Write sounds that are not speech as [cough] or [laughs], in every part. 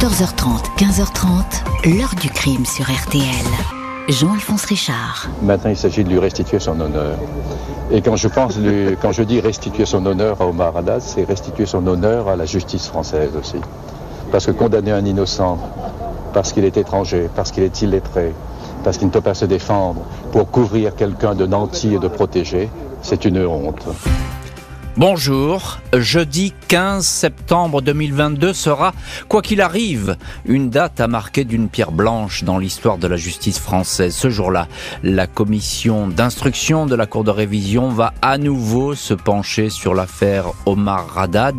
14h30, 15h30, l'heure du crime sur RTL. Jean-Alphonse Richard. Maintenant, il s'agit de lui restituer son honneur. Et quand je pense, quand je dis restituer son honneur à Omar Haddad, c'est restituer son honneur à la justice française aussi. Parce que condamner un innocent, parce qu'il est étranger, parce qu'il est illettré, parce qu'il ne peut pas se défendre, pour couvrir quelqu'un de nanti et de protégé, c'est une honte. Bonjour, jeudi 15 septembre 2022 sera, quoi qu'il arrive, une date à marquer d'une pierre blanche dans l'histoire de la justice française. Ce jour-là, la commission d'instruction de la Cour de révision va à nouveau se pencher sur l'affaire Omar Haddad.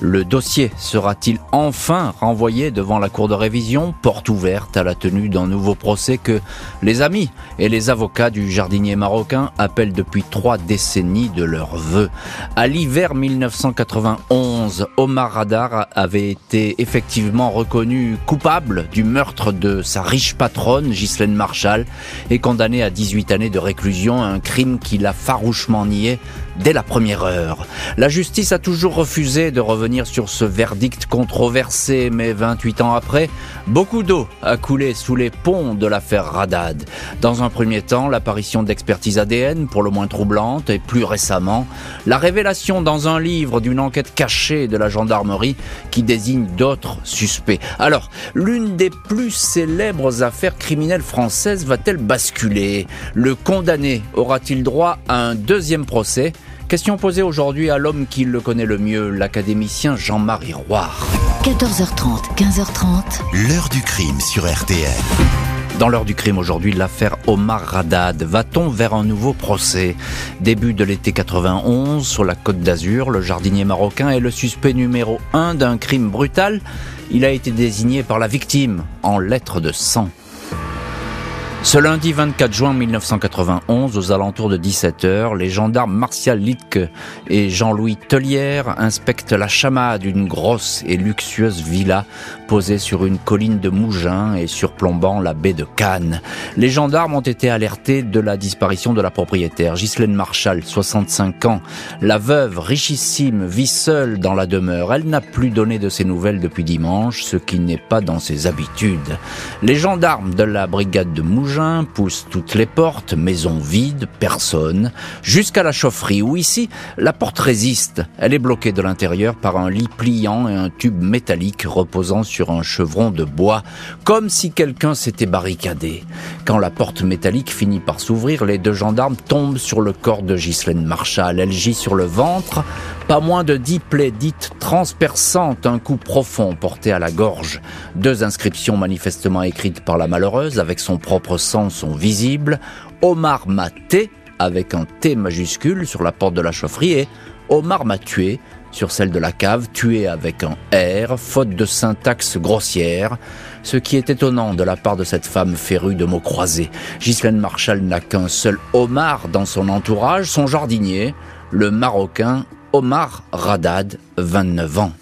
Le dossier sera-t-il enfin renvoyé devant la Cour de révision, porte ouverte à la tenue d'un nouveau procès que les amis et les avocats du jardinier marocain appellent depuis trois décennies de leur vœu. À l'hiver 1991, Omar Haddad avait été effectivement reconnu coupable du meurtre de sa riche patronne, Ghislaine Marshall, et condamné à 18 années de réclusion, un crime qu'il a farouchement nié dès la première heure. La justice a toujours refusé de revenir sur ce verdict controversé, mais 28 ans après, beaucoup d'eau a coulé sous les ponts de l'affaire Haddad. Dans un premier temps, l'apparition d'expertises ADN, pour le moins troublante, et plus récemment, la révélation dans un livre d'une enquête cachée de la gendarmerie qui désigne d'autres suspects. Alors, l'une des plus célèbres affaires criminelles françaises va-t-elle basculer? Le condamné aura-t-il droit à un deuxième procès? Question posée aujourd'hui à l'homme qui le connaît le mieux, l'académicien Jean-Marie Roire. 14h30, 15h30, L'heure du crime sur RTL. Dans l'heure du crime aujourd'hui, l'affaire Omar Haddad. Va-t-on vers un nouveau procès? Début de l'été 91, sur la côte d'Azur, le jardinier marocain est le suspect numéro un d'un crime brutal. Il a été désigné par la victime en lettres de sang. Ce lundi 24 juin 1991, aux alentours de 17h, les gendarmes Martial Littke et Jean-Louis Tellière inspectent la chamade d'une grosse et luxueuse villa posée sur une colline de Mougins et surplombant la baie de Cannes. Les gendarmes ont été alertés de la disparition de la propriétaire, Ghislaine Marshall, 65 ans. La veuve, richissime, vit seule dans la demeure. Elle n'a plus donné de ses nouvelles depuis dimanche, ce qui n'est pas dans ses habitudes. Les gendarmes de la brigade de Mougins poussent toutes les portes, maison vide, personne, jusqu'à la chaufferie où ici, la porte résiste. Elle est bloquée de l'intérieur par un lit pliant et un tube métallique reposant sur un chevron de bois, comme si quelqu'un s'était barricadé. Quand la porte métallique finit par s'ouvrir, les deux gendarmes tombent sur le corps de Ghislaine Marshall. Elle gît sur le ventre, pas moins de dix plaies dites transperçantes, un coup profond porté à la gorge. Deux inscriptions manifestement écrites par la malheureuse avec son propre sang sont visibles. Omar m'a T avec un T majuscule sur la porte de la chaufferie et Omar m'a tué sur celle de la cave, tué avec un R, faute de syntaxe grossière, ce qui est étonnant de la part de cette femme férue de mots croisés. Ghislaine Marshall n'a qu'un seul Omar dans son entourage, son jardinier, le Marocain Omar Radad, 29 ans.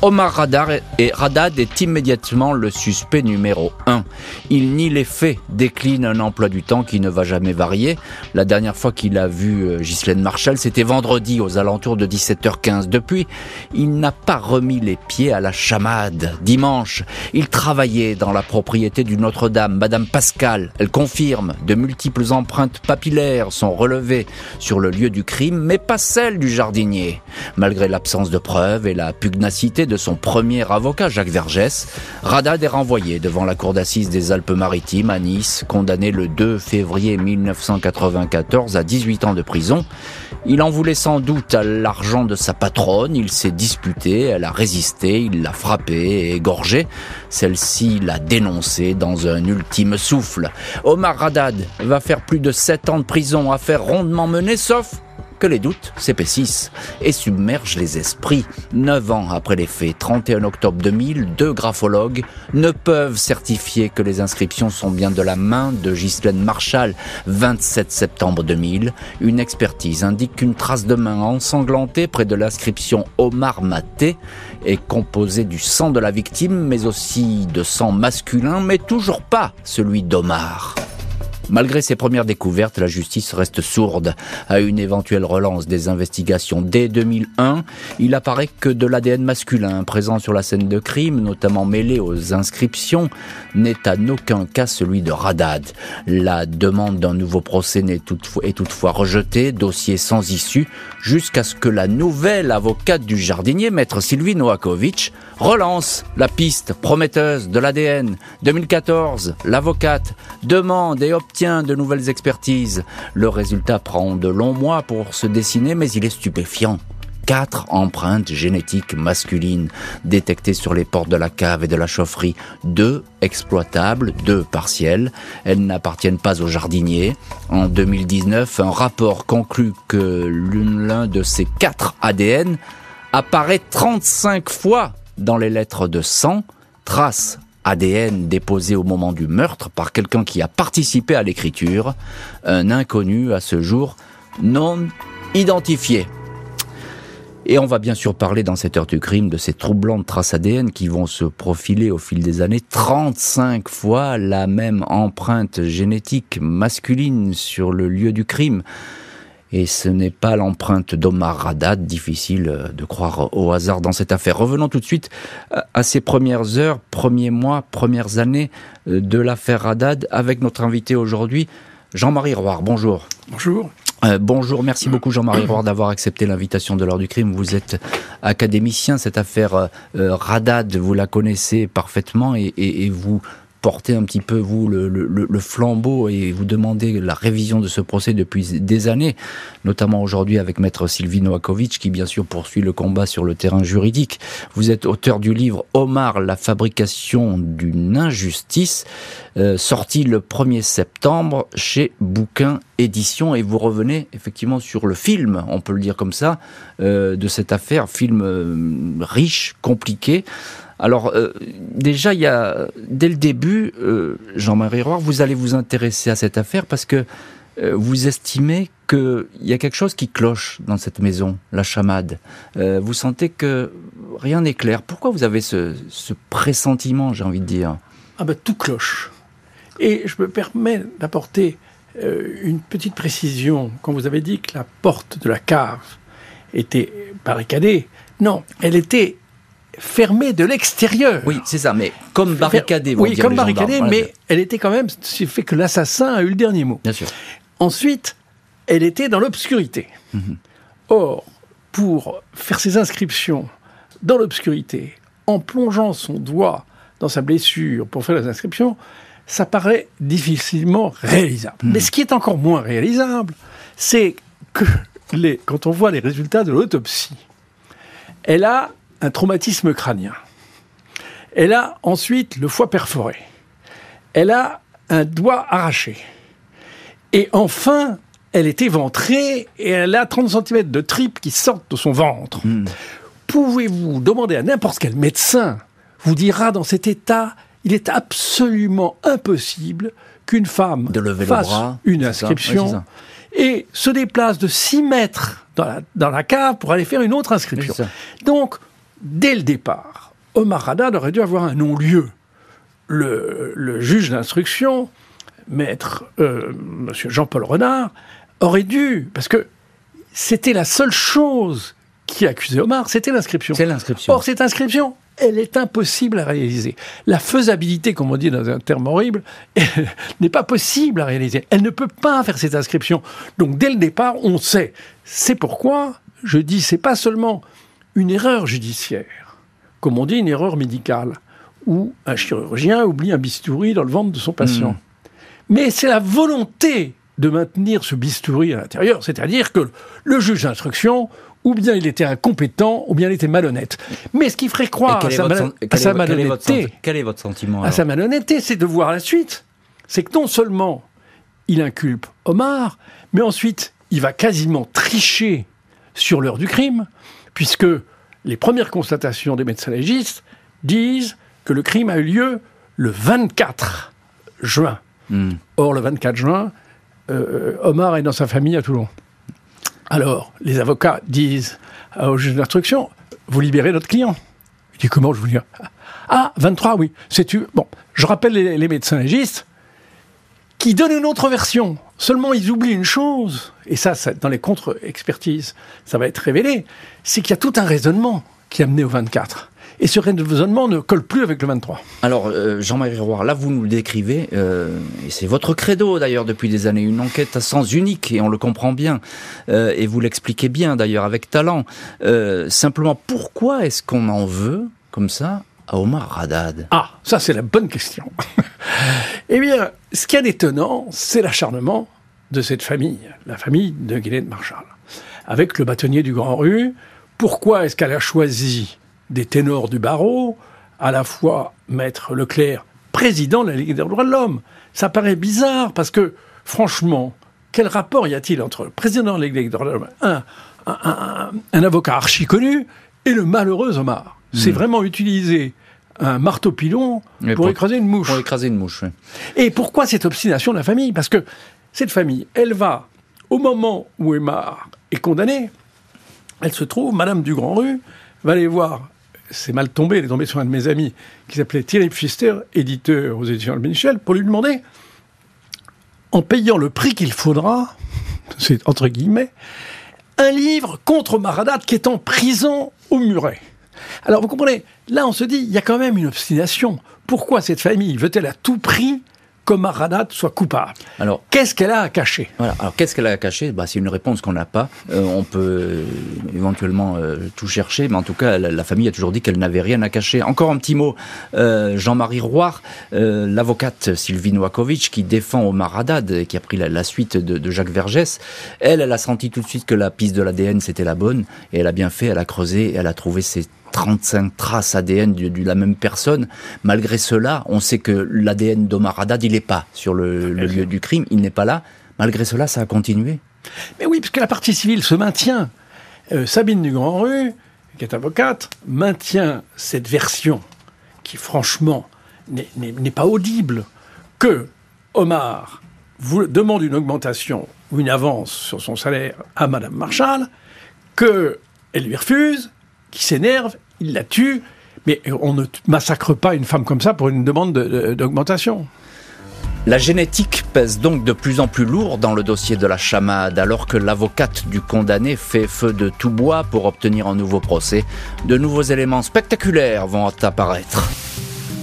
Omar Radar Radad est immédiatement le suspect numéro 1. Il nie les faits, décline un emploi du temps qui ne va jamais varier. La dernière fois qu'il a vu euh, Ghislaine Marshall, c'était vendredi aux alentours de 17h15. Depuis, il n'a pas remis les pieds à la chamade. Dimanche, il travaillait dans la propriété du Notre-Dame, Madame Pascal. Elle confirme, de multiples empreintes papillaires sont relevées sur le lieu du crime, mais pas celles du jardinier. Malgré l'absence de preuves et la pugnacité de son premier avocat, Jacques Vergès, Radad est renvoyé devant la cour d'assises des Alpes-Maritimes à Nice, condamné le 2 février 1994 à 18 ans de prison. Il en voulait sans doute à l'argent de sa patronne, il s'est disputé, elle a résisté, il l'a frappé et égorgé. Celle-ci l'a dénoncé dans un ultime souffle. Omar Radad va faire plus de 7 ans de prison, affaire rondement menée, sauf que les doutes s'épaississent et submergent les esprits. Neuf ans après les faits, 31 octobre 2000, deux graphologues ne peuvent certifier que les inscriptions sont bien de la main de Ghislaine Marshall. 27 septembre 2000, une expertise indique qu'une trace de main ensanglantée près de l'inscription Omar Maté est composée du sang de la victime, mais aussi de sang masculin, mais toujours pas celui d'Omar. Malgré ces premières découvertes, la justice reste sourde à une éventuelle relance des investigations. Dès 2001, il apparaît que de l'ADN masculin présent sur la scène de crime, notamment mêlé aux inscriptions, n'est en aucun cas celui de Radad. La demande d'un nouveau procès est toutefois, rejetée, dossier sans issue, jusqu'à ce que la nouvelle avocate du jardinier, maître Sylvie Noakovic, relance la piste prometteuse de l'ADN. 2014, l'avocate demande et obtient de nouvelles expertises. Le résultat prend de longs mois pour se dessiner, mais il est stupéfiant quatre empreintes génétiques masculines détectées sur les portes de la cave et de la chaufferie. Deux exploitables, deux partielles. Elles n'appartiennent pas au jardinier. En 2019, un rapport conclut que l'un de ces quatre ADN apparaît 35 fois dans les lettres de sang, traces ADN déposées au moment du meurtre par quelqu'un qui a participé à l'écriture, un inconnu à ce jour non identifié. Et on va bien sûr parler dans cette heure du crime de ces troublantes traces ADN qui vont se profiler au fil des années 35 fois la même empreinte génétique masculine sur le lieu du crime. Et ce n'est pas l'empreinte d'Omar Haddad, difficile de croire au hasard dans cette affaire. Revenons tout de suite à ces premières heures, premiers mois, premières années de l'affaire Haddad avec notre invité aujourd'hui, Jean-Marie Roire. Bonjour. Bonjour. Euh, bonjour, merci beaucoup Jean-Marie Roire d'avoir accepté l'invitation de l'heure du crime. Vous êtes académicien, cette affaire euh, Radad, vous la connaissez parfaitement et, et, et vous portez un petit peu, vous, le, flambeau et vous demandez la révision de ce procès depuis des années, notamment aujourd'hui avec maître Sylvie Noakovic, qui bien sûr poursuit le combat sur le terrain juridique. Vous êtes auteur du livre Omar, la fabrication d'une injustice, euh, sorti le 1er septembre chez Bouquin Édition, et vous revenez effectivement sur le film, on peut le dire comme ça, euh, de cette affaire, film euh, riche, compliqué, alors euh, déjà, il y a dès le début, euh, Jean-Marie Roire, vous allez vous intéresser à cette affaire parce que euh, vous estimez qu'il y a quelque chose qui cloche dans cette maison, la chamade. Vous sentez que rien n'est clair. Pourquoi vous avez ce, ce pressentiment, j'ai envie de dire? Ah ben tout cloche. Et je me permets d'apporter une petite précision. Quand vous avez dit que la porte de la cave était barricadée, non, elle était fermée de l'extérieur. Oui, c'est ça, mais comme barricadée. Oui, comme barricadée, mais voilà. elle était quand même, ce qui fait que l'assassin a eu le dernier mot. Bien sûr. Ensuite, elle était dans l'obscurité. Mhm. Or, pour faire ses inscriptions dans l'obscurité, en plongeant son doigt dans sa blessure pour faire les inscriptions, ça paraît difficilement réalisable. Mhm. Mmh. Mais ce qui est encore moins réalisable, c'est que les, quand on voit les résultats de l'autopsie, elle a un traumatisme crânien. Elle a ensuite le foie perforé. Elle a un doigt arraché. Et enfin, elle est éventrée et elle a 30 cm de tripes qui sortent de son ventre. Hmm. Mmh. Pouvez-vous demander à n'importe quel médecin, vous dira dans cet état, il est absolument impossible qu'une femme de lever fasse le bras, une inscription oui, et se déplace de 6 mètres dans la, dans la cave pour aller faire une autre inscription. Donc, dès le départ, Omar Haddad aurait dû avoir un non-lieu. Le, le, juge d'instruction, maître euh, Monsieur Jean-Paul Renard, aurait dû, parce que c'était la seule chose qui accusait Omar, c'était l'inscription. C'est l'inscription. Or, cette inscription, elle est impossible à réaliser. La faisabilité, comme on dit dans un terme horrible, [laughs] n'est pas possible à réaliser. Elle ne peut pas faire cette inscription. Donc, dès le départ, on sait. C'est pourquoi je dis, c'est pas seulement une erreur judiciaire, comme on dit une erreur médicale, où un chirurgien oublie un bistouri dans le ventre de son patient. Mmh. Mais c'est la volonté de maintenir ce bistouri à l'intérieur, c'est-à-dire que le juge d'instruction, ou bien il était incompétent, ou bien il était malhonnête. Mais ce qui ferait croire à sa, mal... à sa, malhonnêteté, quel est votre sentiment à sa malhonnêteté, c'est de voir la suite. C'est que non seulement il inculpe Omar, mais ensuite il va quasiment tricher sur l'heure du crime, puisque les premières constatations des médecins légistes disent que le crime a eu lieu le 24 juin. Hmm. Mm. Or, le 24 juin, euh, Omar est dans sa famille à Toulon. Alors, les avocats disent au juge d'instruction Vous libérez notre client. Il dit Comment je vous libère? Ah, 23, oui. C'est tu. Bon, je rappelle les, les médecins légistes qui donnent une autre version. Seulement, ils oublient une chose, et ça, dans les contre-expertises, ça va être révélé, c'est qu'il y a tout un raisonnement qui a mené au 24. Et ce raisonnement ne colle plus avec le 23. Alors, euh, Jean-Marie Roire, là, vous nous le décrivez, euh, et c'est votre credo d'ailleurs depuis des années, une enquête à sens unique, et on le comprend bien, euh, et vous l'expliquez bien d'ailleurs avec talent. simplement, pourquoi est-ce qu'on en veut, comme ça, Omar Ah, ça c'est la bonne question. [laughs] eh bien, ce qui est étonnant, c'est l'acharnement de cette famille, la famille de Guylaine Marshall, avec le bâtonnier du Grand Rue. Pourquoi est-ce qu'elle a choisi des ténors du barreau, à la fois Maître Leclerc, président de la Ligue des droits de l'homme? Ça paraît bizarre parce que, franchement, quel rapport y a-t-il entre le président de la Ligue des droits de l'homme, un, un, avocat archi connu, et le malheureux Omar? C'est hmm. vraiment utiliser un marteau pilon pour, écraser une mouche. Pour écraser une mouche, Et pourquoi cette obstination de la famille? Parce que cette famille, elle va, au moment où Omar est condamné, elle se trouve, Madame du Grand Rue, va aller voir c'est mal tombé, il est tombé sur un de mes amis qui s'appelait Thierry Pfister, éditeur aux éditions Albin Michel, pour lui demander, en payant le prix qu'il faudra, [laughs] c'est entre guillemets, un livre contre Maradat qui est en prison au Muret. Alors vous comprenez, là on se dit, il y a quand même une obstination. Pourquoi cette famille veut-elle à tout prix Maradat soit coupable? Alors, qu'est-ce qu'elle a à cacher? Voilà. Alors, qu'est-ce qu'elle a à cacher? Bah, C'est une réponse qu'on n'a pas. Euh, on peut euh, éventuellement euh, tout chercher, mais en tout cas, la, famille a toujours dit qu'elle n'avait rien à cacher. Encore un petit mot. Jean-Marie Roire, l'avocate Sylvie Noakovic, qui défend Omar Haddad, qui a pris la, suite de, de, Jacques Vergès, elle, elle a senti tout de suite que la piste de l'ADN, c'était la bonne, et elle a bien fait, elle a creusé, elle a trouvé ses 35 traces ADN de, la même personne. Malgré cela, on sait que l'ADN d'Omar Haddad, il n'est pas sur le, lieu du crime, il n'est pas là. Malgré cela, ça a continué. Mais oui, parce que la partie civile se maintient. Euh, Sabine du Grand Rue, qui est avocate, maintient cette version qui, franchement, n'est pas audible, que Omar vous demande une augmentation ou une avance sur son salaire à Madame Marshall, qu'elle lui refuse, qui s'énerve, il la tue, mais on ne massacre pas une femme comme ça pour une demande d'augmentation. La génétique pèse donc de plus en plus lourd dans le dossier de la chamade, alors que l'avocate du condamné fait feu de tout bois pour obtenir un nouveau procès. De nouveaux éléments spectaculaires vont apparaître.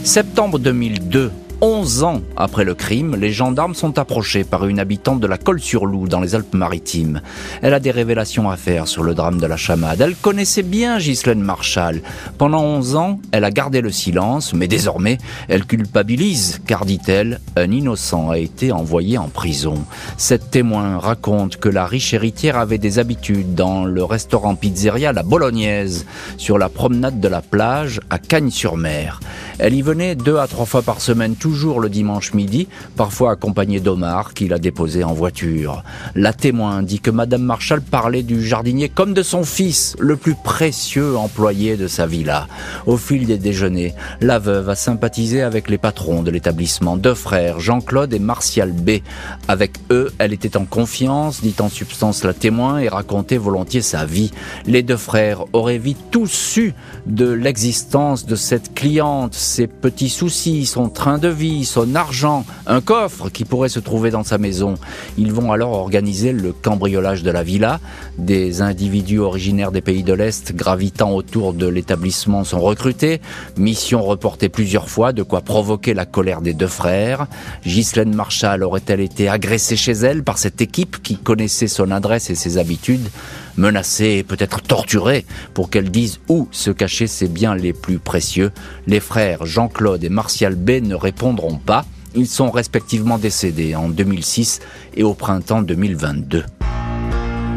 Septembre 2002, 11 ans après le crime, les gendarmes sont approchés par une habitante de la Colle-sur-Loup dans les Alpes-Maritimes. Elle a des révélations à faire sur le drame de la chamade. Elle connaissait bien Ghislaine Marshall. Pendant 11 ans, elle a gardé le silence, mais désormais, elle culpabilise, car dit-elle, un innocent a été envoyé en prison. Cette témoin raconte que la riche héritière avait des habitudes dans le restaurant pizzeria La Bolognaise, sur la promenade de la plage à Cagnes-sur-Mer. Elle y venait deux à trois fois par semaine toujours le dimanche midi, parfois accompagnée d'Omar qui l'a déposé en voiture. La témoin dit que Madame Marshall parlait du jardinier comme de son fils, le plus précieux employé de sa villa. Au fil des déjeuners, la veuve a sympathisé avec les patrons de l'établissement, deux frères, Jean-Claude et Martial B. Avec eux, elle était en confiance, dit en substance la témoin, et racontait volontiers sa vie. Les deux frères auraient vite tous su de l'existence de cette cliente, ses petits soucis, son train de son argent, un coffre qui pourrait se trouver dans sa maison. Ils vont alors organiser le cambriolage de la villa. Des individus originaires des pays de l'Est gravitant autour de l'établissement sont recrutés. Mission reportée plusieurs fois, de quoi provoquer la colère des deux frères. Ghislaine Marshall aurait-elle été agressée chez elle par cette équipe qui connaissait son adresse et ses habitudes? Menacée et peut-être torturée pour qu'elle dise où se cachaient ses biens les plus précieux. Les frères Jean-Claude et Martial B ne répondront pas. Ils sont respectivement décédés en 2006 et au printemps 2022.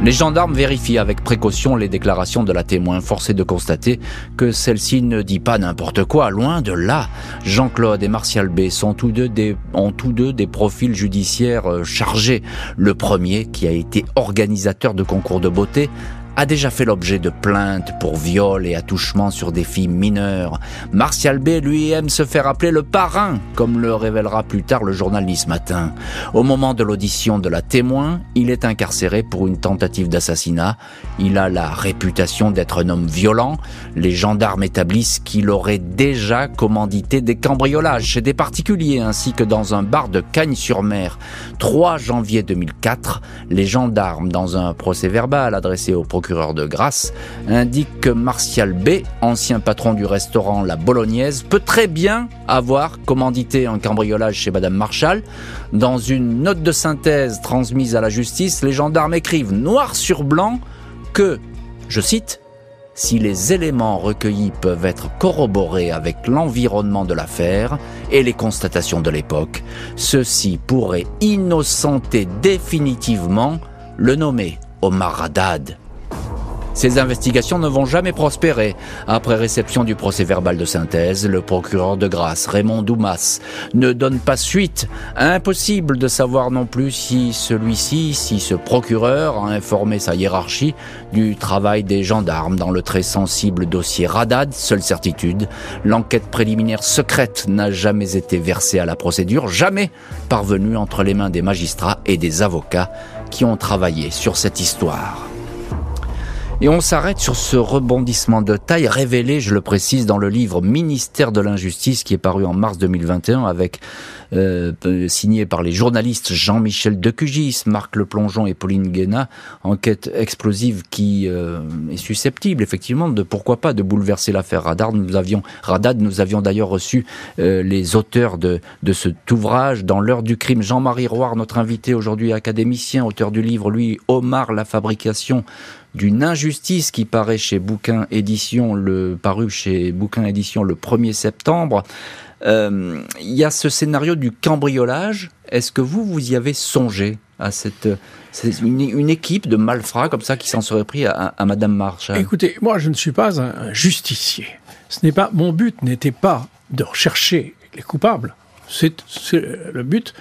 Les gendarmes vérifient avec précaution les déclarations de la témoin, forcée de constater que celle-ci ne dit pas n'importe quoi, loin de là. Jean-Claude et Martial B sont tous deux des, ont tous deux des profils judiciaires euh, chargés. Le premier, qui a été organisateur de concours de beauté, a déjà fait l'objet de plaintes pour viol et attouchement sur des filles mineures. Martial B, lui, aime se faire appeler le parrain, comme le révélera plus tard le journal Nice Matin. Au moment de l'audition de la témoin, il est incarcéré pour une tentative d'assassinat. Il a la réputation d'être un homme violent. Les gendarmes établissent qu'il aurait déjà commandité des cambriolages chez des particuliers ainsi que dans un bar de Cagnes-sur-Mer. 3 janvier 2004, les gendarmes, dans un procès verbal adressé au procureur de Grasse, indiquent que Martial B, ancien patron du restaurant La Bolognaise, peut très bien avoir commandité un cambriolage chez Madame Marshall. Dans une note de synthèse transmise à la justice, les gendarmes écrivent noir sur blanc que, je cite, si les éléments recueillis peuvent être corroborés avec l'environnement de l'affaire et les constatations de l'époque, ceci pourrait innocenter définitivement le nommé Omar Haddad. Ces investigations ne vont jamais prospérer. Après réception du procès verbal de synthèse, le procureur de grâce, Raymond Doumas, ne donne pas suite. Impossible de savoir non plus si celui-ci, si ce procureur a informé sa hiérarchie du travail des gendarmes dans le très sensible dossier Radad. Seule certitude, l'enquête préliminaire secrète n'a jamais été versée à la procédure, jamais parvenue entre les mains des magistrats et des avocats qui ont travaillé sur cette histoire. Et on s'arrête sur ce rebondissement de taille révélé, je le précise, dans le livre Ministère de l'injustice qui est paru en mars 2021 avec euh, signé par les journalistes Jean-Michel Decugis, Marc Le Plongeon et Pauline Guéna, enquête explosive qui euh, est susceptible effectivement de pourquoi pas de bouleverser l'affaire Radar. Nous avions Radad, nous avions d'ailleurs reçu euh, les auteurs de, de cet ouvrage dans l'heure du crime. Jean-Marie Roire, notre invité aujourd'hui académicien, auteur du livre, lui, Omar, la fabrication d'une injustice qui paraît chez Bouquin Édition, le paru chez Bouquin Édition le 1er septembre. Euh, il y a ce scénario du cambriolage. Est-ce que vous, vous y avez songé à cette une, équipe de malfrats comme ça qui s'en serait pris à, Madame Marshall Écoutez, moi, je ne suis pas un justicier. Ce n'est pas mon but n'était pas de rechercher les coupables. C'est le but,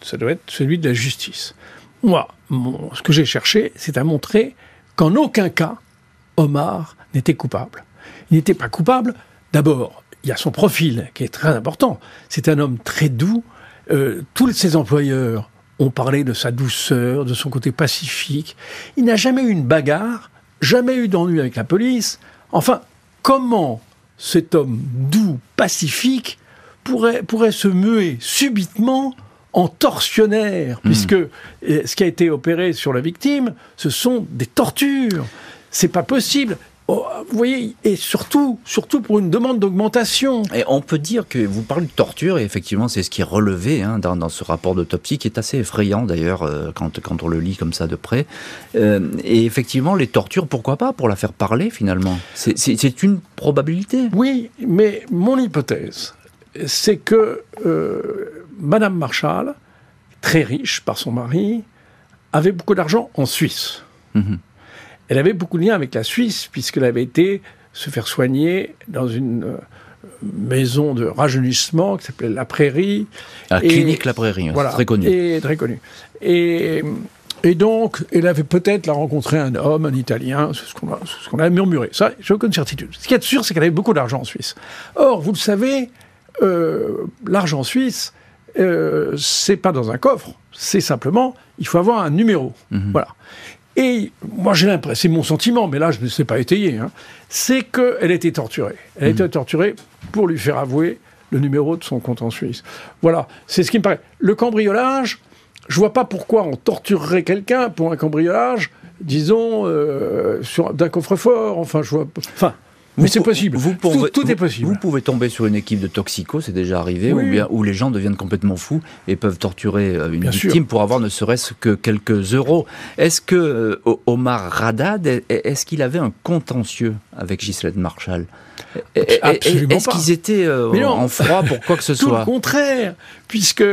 ça doit être celui de la justice. Moi, ce que j'ai cherché, c'est à montrer qu'en aucun cas, Omar n'était coupable. Il n'était pas coupable, d'abord, il y a son profil qui est très important. C'est un homme très doux. Euh, tous ses employeurs ont parlé de sa douceur, de son côté pacifique. Il n'a jamais eu une bagarre, jamais eu d'ennui avec la police. Enfin, comment cet homme doux, pacifique, pourrait, pourrait se muer subitement en tortionnaire, hmm. puisque euh, ce qui a été opéré sur la victime, ce sont des tortures. C'est pas possible. Oh, vous voyez, et surtout, surtout pour une demande d'augmentation. Et on peut dire que vous parlez de torture, et effectivement, c'est ce qui est relevé hein, dans, ce rapport d'autopsie, qui est assez effrayant d'ailleurs, euh, quand, quand on le lit comme ça de près. Euh, et effectivement, les tortures, pourquoi pas, pour la faire parler finalement? C'est une probabilité. Oui, mais mon hypothèse, c'est que euh, Madame Marshall, très riche par son mari, avait beaucoup d'argent en Suisse. Mhm. Elle avait beaucoup de liens avec la Suisse, puisqu'elle avait été se faire soigner dans une euh, maison de rajeunissement qui s'appelait La Prairie. La clinique La Prairie, voilà, très connue. Et très connue. Et, et donc, elle avait peut-être rencontré un homme, un Italien, c'est ce qu'on a, ce a, murmuré. Ça, j'ai aucune certitude. Ce qui est sûr, c'est qu'elle avait beaucoup d'argent en Suisse. Or, vous le savez, euh, l'argent suisse, euh, c'est pas dans un coffre, c'est simplement, il faut avoir un numéro. Mhm. Voilà. Et moi, j'ai l'impression, c'est mon sentiment, mais là, je ne sais pas étayer, hein, c'est qu'elle a été torturée. Elle a été torturée pour lui faire avouer le numéro de son compte en Suisse. Voilà, c'est ce qui me paraît. Le cambriolage, je vois pas pourquoi on torturerait quelqu'un pour un cambriolage, disons, euh, d'un coffre-fort. Enfin, je vois. Enfin, mais c'est possible. Vous, tout, est possible. Vous pouvez tomber sur une équipe de toxicos, c'est déjà arrivé, ou bien où les gens deviennent complètement fous et peuvent torturer euh, une victime pour avoir ne serait-ce que quelques euros. Est-ce que euh, Omar Radad, est-ce qu'il avait un contentieux avec Ghislaine Marshall? Est-ce qu'ils étaient euh, en froid pour quoi que ce soit [laughs] Tout le contraire, puisque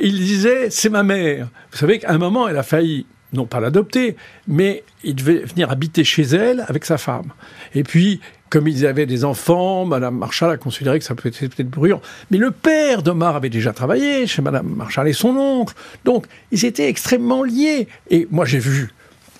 il disait c'est ma mère. Vous savez qu'à un moment, elle a failli non pas l'adopter, mais il devait venir habiter chez elle avec sa femme. Et puis, comme ils avaient des enfants, Madame Marshall a considéré que ça peut être peut-être bruyant. Mais le père d'Omar avait déjà travaillé chez Madame Marshall et son oncle. Donc, ils étaient extrêmement liés. Et moi, j'ai vu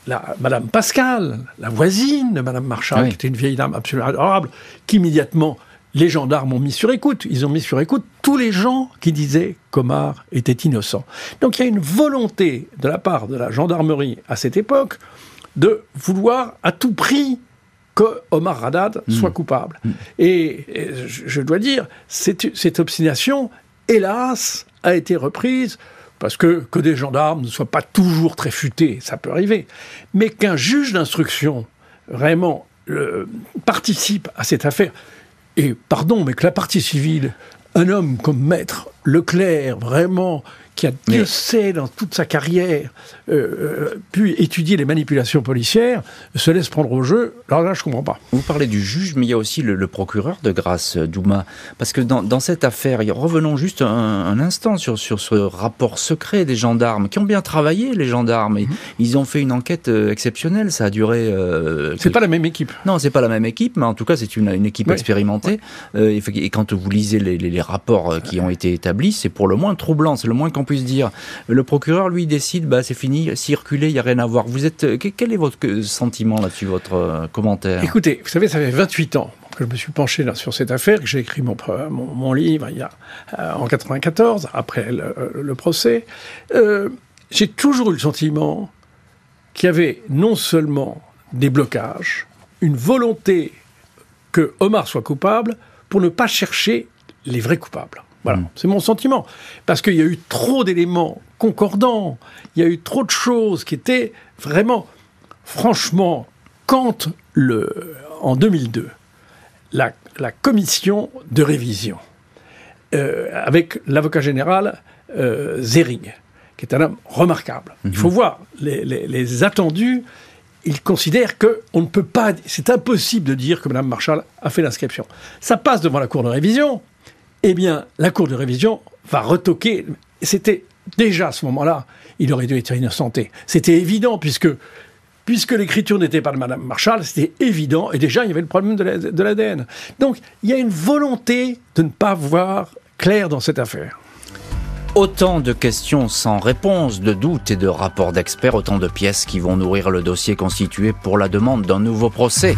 la, Madame Pascal, la voisine de Madame Marshall, qui était une vieille dame absolument adorable, qu'immédiatement les gendarmes ont mis sur écoute. Ils ont mis sur écoute tous les gens qui disaient qu'Omar était innocent. Donc il y a une volonté de la part de la gendarmerie à cette époque de vouloir à tout prix que Omar Haddad hmm. soit coupable. Hmm. Et, je dois dire, cette, cette obstination, hélas, a été reprise parce que que des gendarmes ne soient pas toujours très futés, ça peut arriver, mais qu'un juge d'instruction vraiment participe à cette affaire, et pardon, mais que la partie civile, un homme comme maître Leclerc, vraiment, qui a, Dieu sait, dans toute sa carrière, euh, euh, pu étudier les manipulations policières, se laisse prendre au jeu. Alors là, je comprends pas. Vous parlez du juge, mais il y a aussi le, procureur de grâce, Douma. Parce que dans, cette affaire, revenons juste un, instant sur, sur ce rapport secret des gendarmes, qui ont bien travaillé, les gendarmes. Mhm. Ils ont fait une enquête euh, exceptionnelle. Ça a duré. c'est pas la même équipe. Non, c'est pas la même équipe, mais en tout cas, c'est une, une, équipe expérimentée. et quand vous lisez les, les rapports qui ont été établis, c'est pour le moins troublant, c'est le moins qu'on puisse dire. Le procureur, lui, décide, bah, c'est fini, circuler, il n'y a rien à voir. Vous êtes, euh, quel est votre sentiment là-dessus, votre euh, commentaire? Écoutez, vous savez, ça fait 28 ans que je me suis penché sur cette affaire, que j'ai écrit mon, livre il y a, euh, en 94, après le, procès. j'ai toujours eu le sentiment qu'il y avait non seulement des blocages, une volonté que Omar soit coupable pour ne pas chercher les vrais coupables. Voilà, mm. c'est mon sentiment. Parce qu'il y a eu trop d'éléments concordants, il y a eu trop de choses qui étaient vraiment, franchement, quand le, en 2002, la, commission de révision, euh, avec l'avocat général euh, Zering, qui est un homme remarquable. Il faut mm-hmm. voir les, les attendus. Il considère que on ne peut pas, c'est impossible de dire que Mme Marshall a fait l'inscription. Ça passe devant la cour de révision eh bien, la Cour de révision va retoquer. C'était déjà à ce moment-là, il aurait dû être innocenté. C'était évident, puisque, puisque l'écriture n'était pas de Mme Marshall, c'était évident, et déjà, il y avait le problème de l'ADN. Donc, il y a une volonté de ne pas voir clair dans cette affaire. Autant de questions sans réponse, de doutes et de rapports d'experts, autant de pièces qui vont nourrir le dossier constitué pour la demande d'un nouveau procès.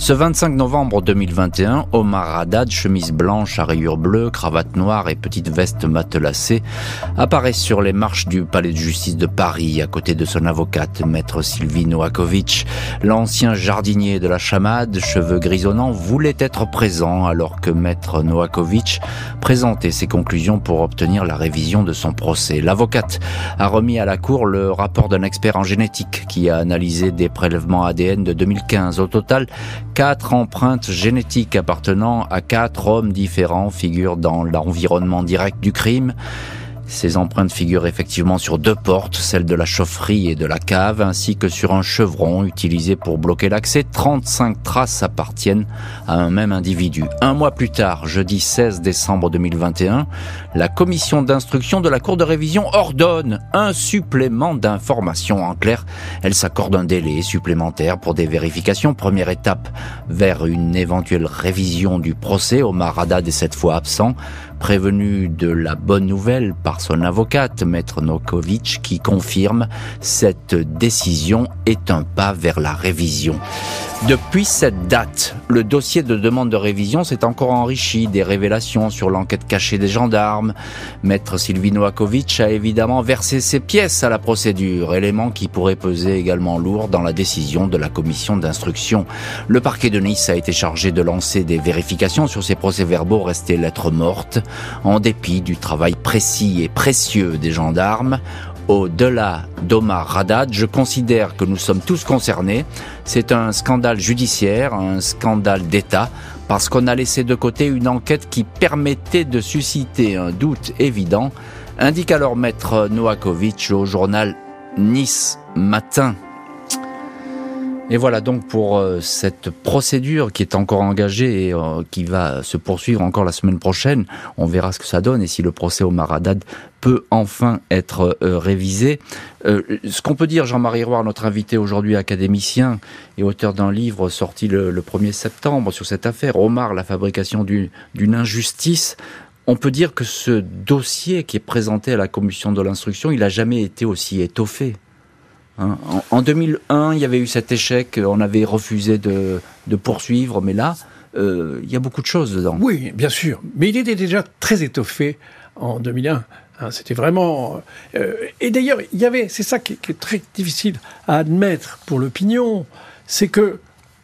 Ce 25 novembre 2021, Omar Haddad, chemise blanche à rayures bleues, cravate noire et petite veste matelassée, apparaît sur les marches du palais de justice de Paris à côté de son avocate, maître Sylvie Noakovic. L'ancien jardinier de la chamade, cheveux grisonnants, voulait être présent alors que maître Noakovic présentait ses conclusions pour obtenir la révision de son procès. L'avocate a remis à la cour le rapport d'un expert en génétique qui a analysé des prélèvements ADN de 2015. Au total, Quatre empreintes génétiques appartenant à quatre hommes différents figurent dans l'environnement direct du crime. Ces empreintes figurent effectivement sur deux portes, celle de la chaufferie et de la cave, ainsi que sur un chevron utilisé pour bloquer l'accès. 35 traces appartiennent à un même individu. Un mois plus tard, jeudi 16 décembre 2021, la commission d'instruction de la Cour de révision ordonne un supplément d'informations. En clair, elle s'accorde un délai supplémentaire pour des vérifications. Première étape vers une éventuelle révision du procès. Omar Haddad est cette fois absent prévenu de la bonne nouvelle par son avocate, Maître Nokovic, qui confirme cette décision est un pas vers la révision. Depuis cette date, le dossier de demande de révision s'est encore enrichi des révélations sur l'enquête cachée des gendarmes. Maître Sylvie Noakovic a évidemment versé ses pièces à la procédure, élément qui pourrait peser également lourd dans la décision de la commission d'instruction. Le parquet de Nice a été chargé de lancer des vérifications sur ces procès-verbaux restés lettres mortes, en dépit du travail précis et précieux des gendarmes. Au-delà d'Omar Haddad, je considère que nous sommes tous concernés. C'est un scandale judiciaire, un scandale d'État, parce qu'on a laissé de côté une enquête qui permettait de susciter un doute évident, indique alors maître Noakovic au journal Nice Matin. Et voilà donc pour euh, cette procédure qui est encore engagée et euh, qui va se poursuivre encore la semaine prochaine. On verra ce que ça donne et si le procès au Maradad peut enfin être euh, révisé. ce qu'on peut dire, Jean-Marie Roy, notre invité aujourd'hui académicien et auteur d'un livre sorti le, le 1er septembre sur cette affaire, Omar, la fabrication d'une injustice, on peut dire que ce dossier qui est présenté à la commission de l'instruction, il n'a jamais été aussi étoffé. Hein. en, 2001, il y avait eu cet échec, on avait refusé de, poursuivre, mais là, euh, il y a beaucoup de choses dedans. Oui, bien sûr, mais il était déjà très étoffé en 2001. Hein. C'était vraiment. Euh, et d'ailleurs, il y avait. C'est ça qui, est très difficile à admettre pour l'opinion, c'est que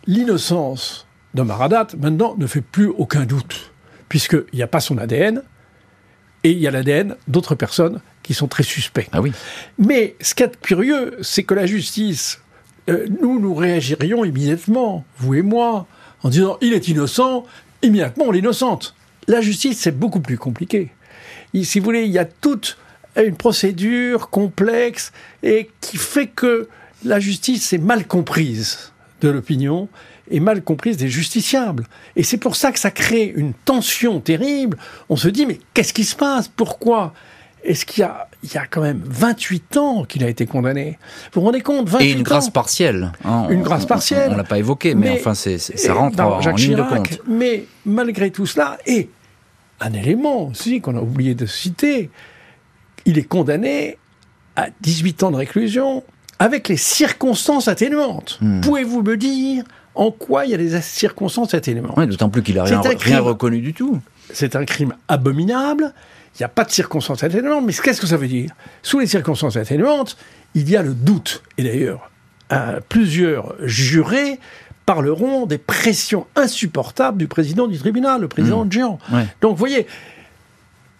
l'innocence de Maradat maintenant ne fait plus aucun doute, puisqu'il n'y a pas son ADN et il y a l'ADN d'autres personnes qui sont très suspects. Ah oui. Mais ce qui est curieux, c'est que la justice, euh, nous, nous réagirions immédiatement, vous et moi, en disant il est innocent, immédiatement on l'innocente. La justice, c'est beaucoup plus compliqué. si vous voulez, il y a toute une procédure complexe et qui fait que la justice est mal comprise de l'opinion et mal comprise des justiciables. Et c'est pour ça que ça crée une tension terrible. On se dit, mais qu'est-ce qui se passe? Pourquoi? Est-ce qu'il y a, il y a quand même 28 ans qu'il a été condamné? Vous vous rendez compte? 28 Et une grâce partielle. Hein, une grâce partielle. On, ne l'a pas évoqué, mais, enfin, c'est, ça rentre en, ligne de compte. Mais malgré tout cela, et un élément aussi qu'on a oublié de citer, il est condamné à 18 ans de réclusion avec les circonstances atténuantes. Hmm. Pouvez-vous me dire en quoi il y a des circonstances atténuantes? D'autant plus qu'il n'a rien, rien reconnu du tout. C'est un crime abominable. Il n'y a pas de circonstances atténuantes, mais qu'est-ce que ça veut dire? Sous les circonstances atténuantes, il y a le doute. Et d'ailleurs, euh, plusieurs jurés parleront des pressions insupportables du président du tribunal, le président mmh. Donc, vous voyez,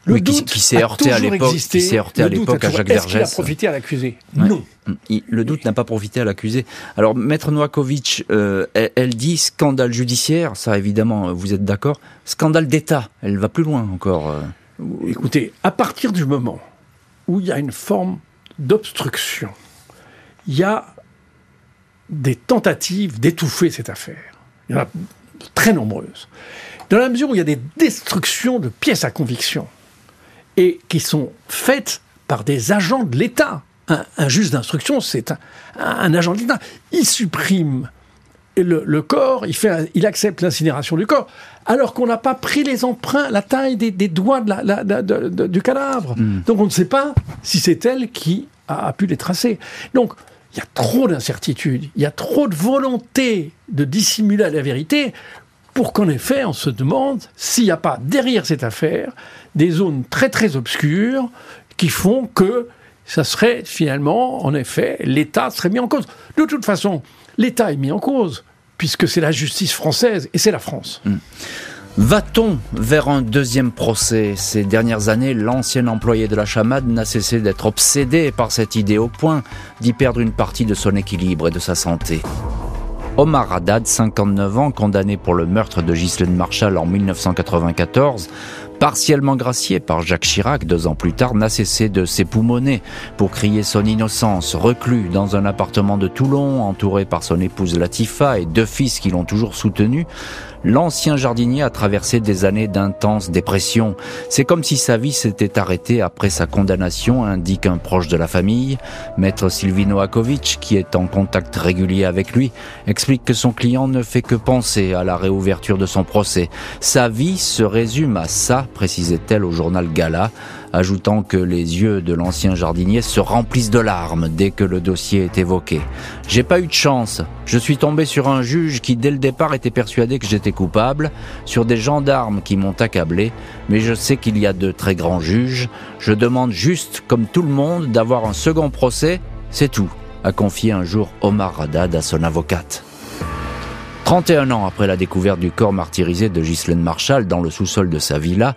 le doute qui, s'est heurté à l'époque, qui s'est heurté à l'époque à Jacques Vergès. Est-ce qu'il a profité à l'accusé Non. le doute n'a pas profité à l'accusé. Alors, Maître Noakovic, euh, elle, dit scandale judiciaire, ça évidemment, vous êtes d'accord. Scandale d'État, elle va plus loin encore. Euh. Écoutez, à partir du moment où il y a une forme d'obstruction, il y a des tentatives d'étouffer cette affaire. Il y en a très nombreuses. Dans la mesure où il y a des destructions de pièces à conviction et qui sont faites par des agents de l'État. Un, juge d'instruction, c'est un, un, agent de l'État. Il supprime le, corps, il, fait, il accepte l'incinération du corps, alors qu'on n'a pas pris les empreintes, la taille des, doigts du cadavre. Hmm. Donc on ne sait pas si c'est elle qui a, pu les tracer. Donc il y a trop d'incertitudes, il y a trop de volonté de dissimuler la vérité pour qu'en effet on se demande s'il n'y a pas derrière cette affaire des zones très très obscures qui font que ça serait finalement, en effet, l'État serait mis en cause. De toute façon, l'État est mis en cause, puisque c'est la justice française et c'est la France. Hmm. Va-t-on vers un deuxième procès Ces dernières années, l'ancien employé de la chamade n'a cessé d'être obsédé par cette idée au point d'y perdre une partie de son équilibre et de sa santé. Omar Haddad, 59 ans, condamné pour le meurtre de Ghislaine Marshall en 1994, partiellement gracié par Jacques Chirac deux ans plus tard, n'a cessé de s'époumoner pour crier son innocence, reclus dans un appartement de Toulon, entouré par son épouse Latifa et deux fils qui l'ont toujours soutenu l'ancien jardinier a traversé des années d'intense dépression. C'est comme si sa vie s'était arrêtée après sa condamnation, indique un proche de la famille. Maître Silvino Akovic, qui est en contact régulier avec lui, explique que son client ne fait que penser à la réouverture de son procès. Sa vie se résume à ça, précisait-elle au journal Gala ajoutant que les yeux de l'ancien jardinier se remplissent de larmes dès que le dossier est évoqué. J'ai pas eu de chance. Je suis tombé sur un juge qui dès le départ était persuadé que j'étais coupable, sur des gendarmes qui m'ont accablé, mais je sais qu'il y a de très grands juges. Je demande juste, comme tout le monde, d'avoir un second procès, c'est tout, a confié un jour Omar Haddad à son avocate. 31 ans après la découverte du corps martyrisé de Ghislaine Marshall dans le sous-sol de sa villa,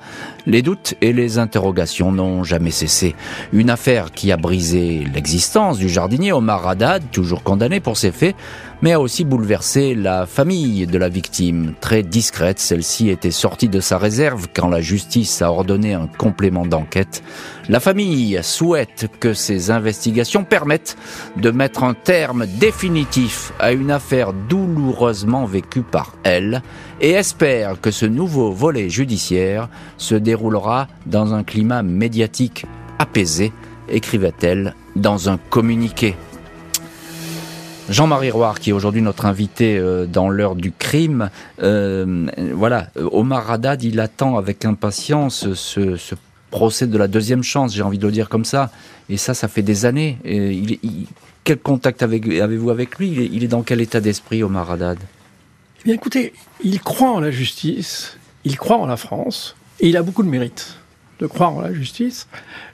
les doutes et les interrogations n'ont jamais cessé. Une affaire qui a brisé l'existence du jardinier Omar Haddad, toujours condamné pour ses faits, mais a aussi bouleversé la famille de la victime. Très discrète, celle-ci était sortie de sa réserve quand la justice a ordonné un complément d'enquête. La famille souhaite que ces investigations permettent de mettre un terme définitif à une affaire douloureusement vécue par elle et espère que ce nouveau volet judiciaire se déroulera dans un climat médiatique apaisé, écrivait-elle dans un communiqué. Jean-Marie Roire, qui est aujourd'hui notre invité euh, dans l'heure du crime, euh, voilà, Omar Haddad, il attend avec impatience ce, procès de la deuxième chance, j'ai envie de le dire comme ça. Et ça, ça fait des années. Et quel contact avez-vous avec lui? Il est, dans quel état d'esprit, Omar Haddad? Eh bien, écoutez, il croit en la justice, il croit en la France, et il a beaucoup de mérite de croire en la justice.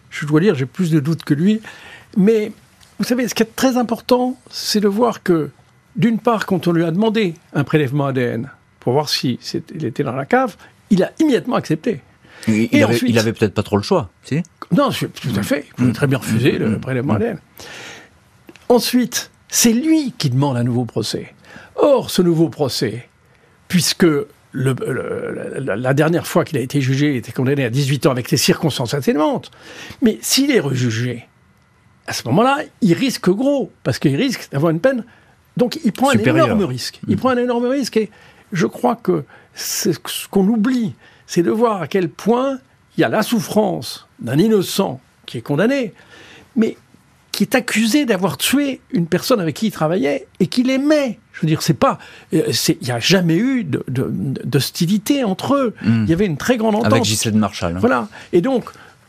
Je dois dire, j'ai plus de doutes que lui. Mais vous savez, ce qui est très important, c'est de voir que, d'une part, quand on lui a demandé un prélèvement ADN pour voir si il était dans la cave, il a immédiatement accepté. Il, Et avait, il avait peut-être pas trop le choix, si? Non, tout à fait. Il pouvait très bien refuser le mmh. prélèvement ADN. Ensuite, c'est lui qui demande un nouveau procès. Or, ce nouveau procès, puisque la, dernière fois qu'il a été jugé, il était condamné à 18 ans avec les circonstances atténuantes. Mais s'il est rejugé, à ce moment-là, il risque gros, parce qu'il risque d'avoir une peine. Donc il prend un énorme risque. Il mm. prend un énorme risque et je crois que ce qu'on oublie, c'est de voir à quel point il y a la souffrance d'un innocent qui est condamné, mais qui est accusé d'avoir tué une personne avec qui il travaillait et qu'il aimait. Je veux dire, c'est pas, euh, il n'y a jamais eu d'hostilité entre eux. Hmm. Il y avait une très grande entente. Avec Ghislaine Marshall. Hein. Voilà. Et donc,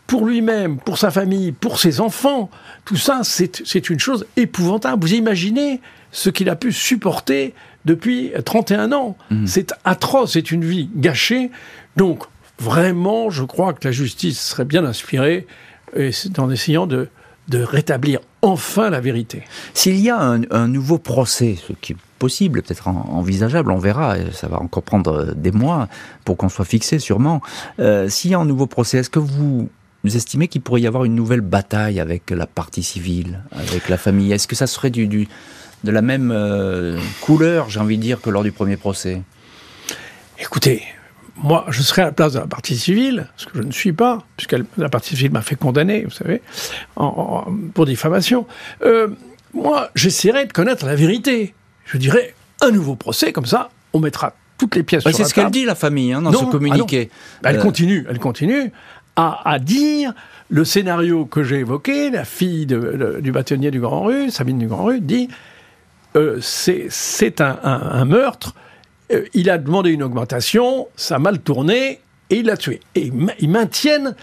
pour lui-même, pour sa famille, pour ses enfants, tout ça, c'est une chose épouvantable. Vous imaginez ce qu'il a pu supporter depuis 31 ans. Hmm. C'est atroce, c'est une vie gâchée. Donc, vraiment, je crois que la justice serait bien inspirée en essayant de de rétablir enfin la vérité. S'il y a un, nouveau procès, ce qui possible, peut-être envisageable, on verra, ça va encore prendre des mois pour qu'on soit fixé sûrement. Euh, s'il y a un nouveau procès, est-ce que vous estimez qu'il pourrait y avoir une nouvelle bataille avec la partie civile, avec la famille? Est-ce que ça serait du, de la même euh, couleur, j'ai envie de dire, que lors du premier procès? Écoutez, moi, je serais à la place de la partie civile, ce que je ne suis pas, puisque la partie civile m'a fait condamner, vous savez, pour diffamation. Euh, moi, j'essaierais de connaître la vérité. Je dirais un nouveau procès, comme ça, on mettra toutes les pièces sur la table. C'est ce qu'elle dit, la famille, hein, dans ce communiqué. Ah elle euh. continue, elle continue à, dire le scénario que j'ai évoqué. La fille du bâtonnier du Grand Rue, Sabine du Grand Rue, dit euh, c'est un, un meurtre euh, il a demandé une augmentation, ça a mal tourné, et il l'a tué. Et ils maintiennent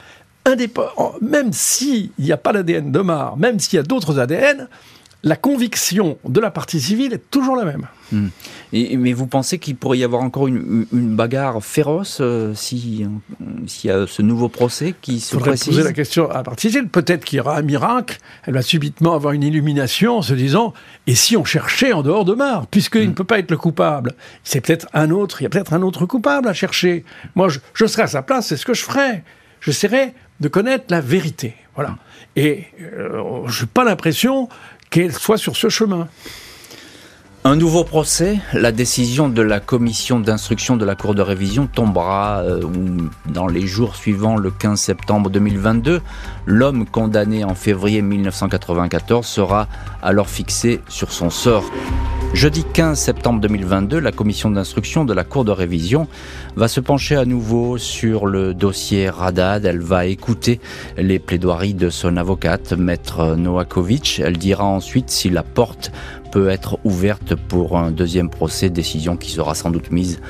même s'il n'y a pas l'ADN d'Omar, même s'il y a d'autres ADN, la conviction de la partie civile est toujours la même. Hmm. mais vous pensez qu'il pourrait y avoir encore une, bagarre féroce euh, s'il y a ce nouveau procès qui se précise poser la question à la partie civile. Peut-être qu'il y aura un miracle. Elle va subitement avoir une illumination en se disant et si on cherchait en dehors de Mar, puisqu'il hmm. ne peut pas être le coupable, c'est peut-être un autre. Il y a peut-être un autre coupable à chercher. Moi, je, serais à sa place, c'est ce que je ferais. J'essaierais de connaître la vérité. Voilà. Et euh, je n'ai pas l'impression qu'elle soit sur ce chemin. Un nouveau procès, la décision de la commission d'instruction de la Cour de révision tombera euh, dans les jours suivants le 15 septembre 2022. L'homme condamné en février 1994 sera alors fixé sur son sort. Jeudi 15 septembre 2022, la commission d'instruction de la Cour de révision va se pencher à nouveau sur le dossier Radad. Elle va écouter les plaidoiries de son avocate, maître Noakovic. Elle dira ensuite si la porte peut être ouverte pour un deuxième procès, décision qui sera sans doute mise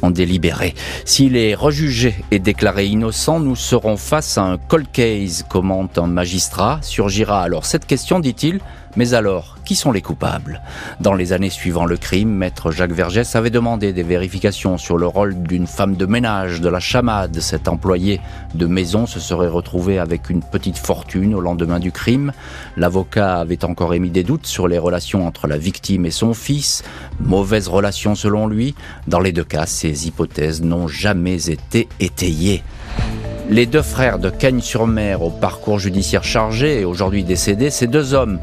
en délibéré. S'il est rejugé et déclaré innocent, nous serons face à un cold case, commente un magistrat. Surgira alors cette question, dit-il, mais alors, qui sont les coupables Dans les années suivant le crime, maître Jacques Vergès avait demandé des vérifications sur le rôle d'une femme de ménage, de la chamade. Cet employé de maison se serait retrouvé avec une petite fortune au lendemain du crime. L'avocat avait encore émis des doutes sur les relations entre la victime et son fils. Mauvaise relation selon lui. Dans les deux cas, ces hypothèses n'ont jamais été étayées. Les deux frères de Cagnes-sur-Mer au parcours judiciaire chargé et aujourd'hui décédés, ces deux hommes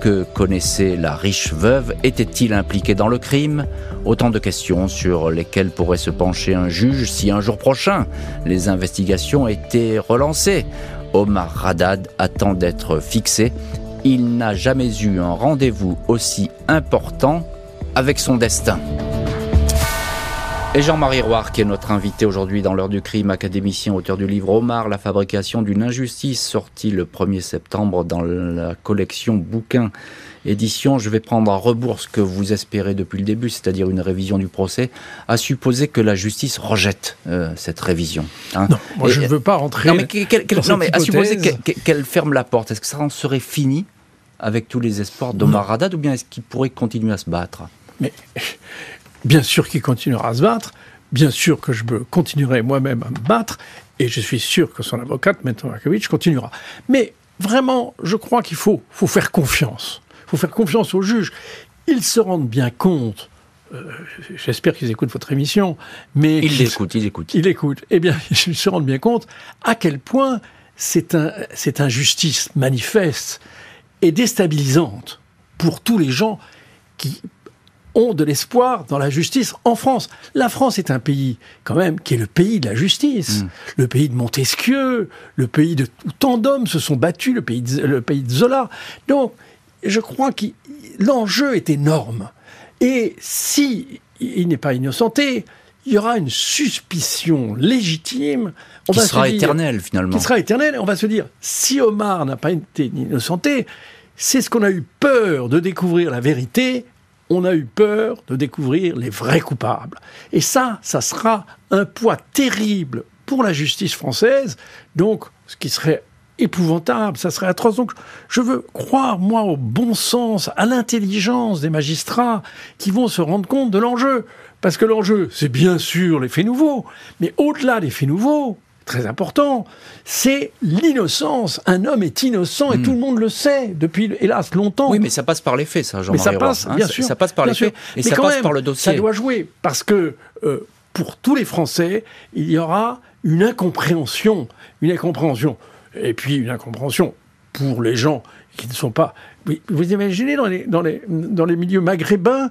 que connaissait la riche veuve Était-il impliqué dans le crime? Autant de questions sur lesquelles pourrait se pencher un juge si un jour prochain les investigations étaient relancées. Omar Haddad attend d'être fixé. Il n'a jamais eu un rendez-vous aussi important avec son destin. Et Jean-Marie Roire, qui est notre invité aujourd'hui dans l'heure du crime, académicien, auteur du livre Omar, la fabrication d'une injustice, sorti le 1er septembre dans la collection bouquins édition, je vais prendre à rebours ce que vous espérez depuis le début, c'est-à-dire une révision du procès, à supposer que la justice rejette euh, cette révision. Hein. Non, moi je ne veux pas rentrer. Non, mais, non, mais à supposer qu'elle ferme la porte, est-ce que ça en serait fini avec tous les espoirs d'Omar Haddad ou bien est-ce qu'il pourrait continuer à se battre? Mais bien sûr qu'il continuera à se battre. Bien sûr que je continuerai moi-même à me battre, et je suis sûr que son avocate, Maître Markovic, continuera. Mais vraiment, je crois qu'il faut, faut faire confiance. Il faut faire confiance aux juges. Ils se rendent bien compte euh, j'espère qu'ils écoutent votre émission, mais... Ils l'écoutent, ils l'écoutent. Ils l'écoutent. Eh bien, [laughs] ils se rendent bien compte à quel point c'est un, cette injustice manifeste et déstabilisante pour tous les gens qui ont de l'espoir dans la justice en France. La France est un pays, quand même, qui est le pays de la justice, mm. le pays de Montesquieu, le pays de où tant d'hommes se sont battus, le pays de, le pays de Zola. Donc, je crois que l'enjeu est énorme. Et si il n'est pas innocenté, il y aura une suspicion légitime. On qui sera éternelle, finalement. Qui sera éternelle. On va se dire, si Omar n'a pas été innocenté, c'est ce qu'on a eu peur de découvrir la vérité on a eu peur de découvrir les vrais coupables. Et ça, ça sera un poids terrible pour la justice française, donc ce qui serait épouvantable, ça serait atroce. Donc je veux croire, moi, au bon sens, à l'intelligence des magistrats qui vont se rendre compte de l'enjeu. Parce que l'enjeu, c'est bien sûr les faits nouveaux, mais au-delà des faits nouveaux, très important, c'est l'innocence. Un homme est innocent et hmm. tout le monde le sait depuis, hélas, longtemps. Oui, mais ça passe par les faits, ça, Jean-Marie Mais ça passe, hein, bien sûr. Ça passe par les faits et ça passe par le dossier. Ça doit jouer parce que euh, pour tous les Français, il y aura une incompréhension, une incompréhension, et puis une incompréhension pour les gens qui ne sont pas. Vous imaginez dans les, dans les, dans les milieux maghrébins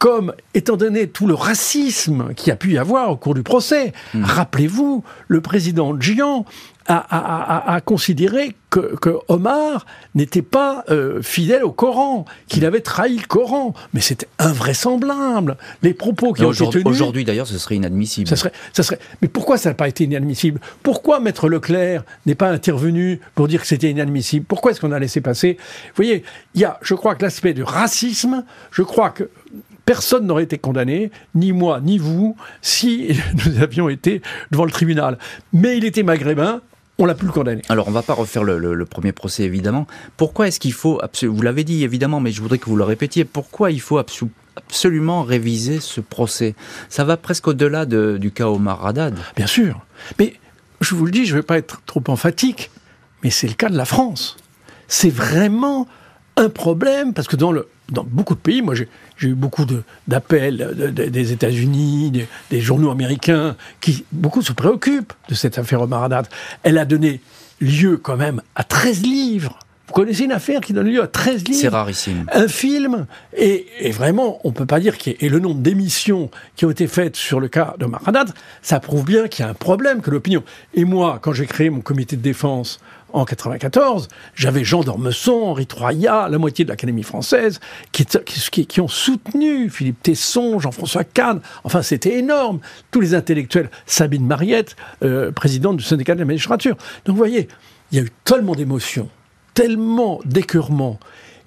comme, étant donné tout le racisme qu'il y a pu y avoir au cours du procès, hmm. rappelez-vous, le président Jian a, considéré que, Omar n'était pas euh, fidèle au Coran, qu'il avait trahi le Coran. Mais c'était invraisemblable. Les propos qui ont été tenus... Aujourd'hui, d'ailleurs, ce serait inadmissible. Ça serait, ça serait... Mais pourquoi ça n'a pas été inadmissible? Pourquoi Maître Leclerc n'est pas intervenu pour dire que c'était inadmissible? Pourquoi est-ce qu'on a laissé passer? Vous voyez, il y a, je crois que l'aspect du racisme, je crois que personne n'aurait été condamné, ni moi, ni vous, si [laughs] nous avions été devant le tribunal. Mais il était maghrébin, on l'a pu le condamner. Alors, on ne va pas refaire le, premier procès, évidemment. Pourquoi est-ce qu'il faut, vous l'avez dit, évidemment, mais je voudrais que vous le répétiez, pourquoi il faut absolument réviser ce procès? Ça va presque au-delà du cas Omar Haddad. Bien sûr. Mais je vous le dis, je ne vais pas être trop emphatique, mais c'est le cas de la France. C'est vraiment un problème, parce que dans, le, dans beaucoup de pays, moi j'ai eu beaucoup d'appels des États-Unis, des, journaux américains, qui beaucoup se préoccupent de cette affaire Omar Elle a donné lieu quand même à 13 livres. Vous connaissez une affaire qui donne lieu à 13 livres? C'est rarissime. Un film, et, vraiment, on ne peut pas dire qu'il y ait, et le nombre d'émissions qui ont été faites sur le cas de Haddad, ça prouve bien qu'il y a un problème, que l'opinion. Et moi, quand j'ai créé mon comité de défense en 94, j'avais Jean d'Ormesson, Henri Troyat, la moitié de l'Académie française, qui, ont soutenu Philippe Tesson, Jean-François Kahn. Enfin, c'était énorme. Tous les intellectuels, Sabine Mariette, euh, présidente du syndicat de la magistrature. Donc, vous voyez, il y a eu tellement d'émotions, tellement d'écœurements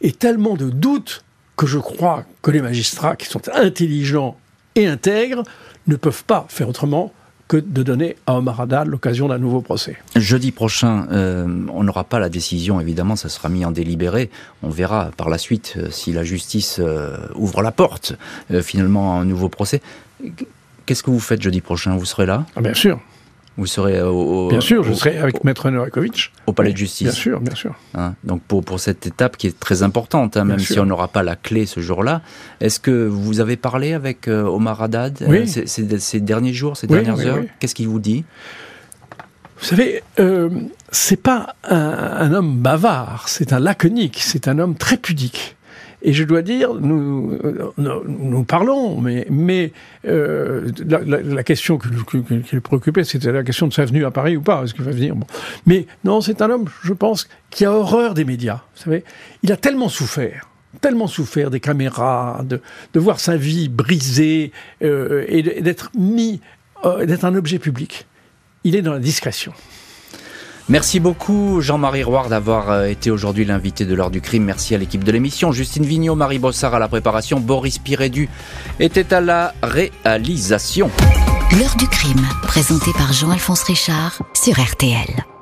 et tellement de doutes que je crois que les magistrats qui sont intelligents et intègres ne peuvent pas faire autrement que de donner à Omar Haddad l'occasion d'un nouveau procès. Jeudi prochain, euh, on n'aura pas la décision, évidemment, ça sera mis en délibéré. On verra par la suite euh, si la justice euh, ouvre la porte finalement à un nouveau procès. Qu'est-ce que vous faites jeudi prochain? Vous serez là? Ah, Bien sûr. Vous serez au, Bien sûr, je serai avec Maître Novakovic. Au palais de justice. Bien sûr, bien sûr. Hein, donc pour, pour cette étape qui est très importante, hein, même si on n'aura pas la clé ce jour-là, est-ce que vous avez parlé avec euh, Omar Haddad euh, ces, derniers jours, ces dernières heures? Qu'est-ce qu'il vous dit? Vous savez, euh, c'est pas un, un, homme bavard, c'est un laconique, c'est un homme très pudique. Et je dois dire, nous, nous, parlons, mais, euh, la, question qui, le préoccupait, c'était la question de sa venue à Paris ou pas, est-ce qu'il va venir. Mais non, c'est un homme, je pense, qui a horreur des médias. Vous savez, il a tellement souffert tellement souffert des caméras, de, voir sa vie brisée euh, et d'être mis, euh, d'être un objet public. Il est dans la discrétion. Merci beaucoup Jean-Marie Roire d'avoir euh, été aujourd'hui l'invité de l'heure du crime. Merci à l'équipe de l'émission. Justine Vignot, Marie Bossard à la préparation, Boris Pirédu était à la réalisation. L'heure du crime, présenté par Jean-Alphonse Richard sur RTL.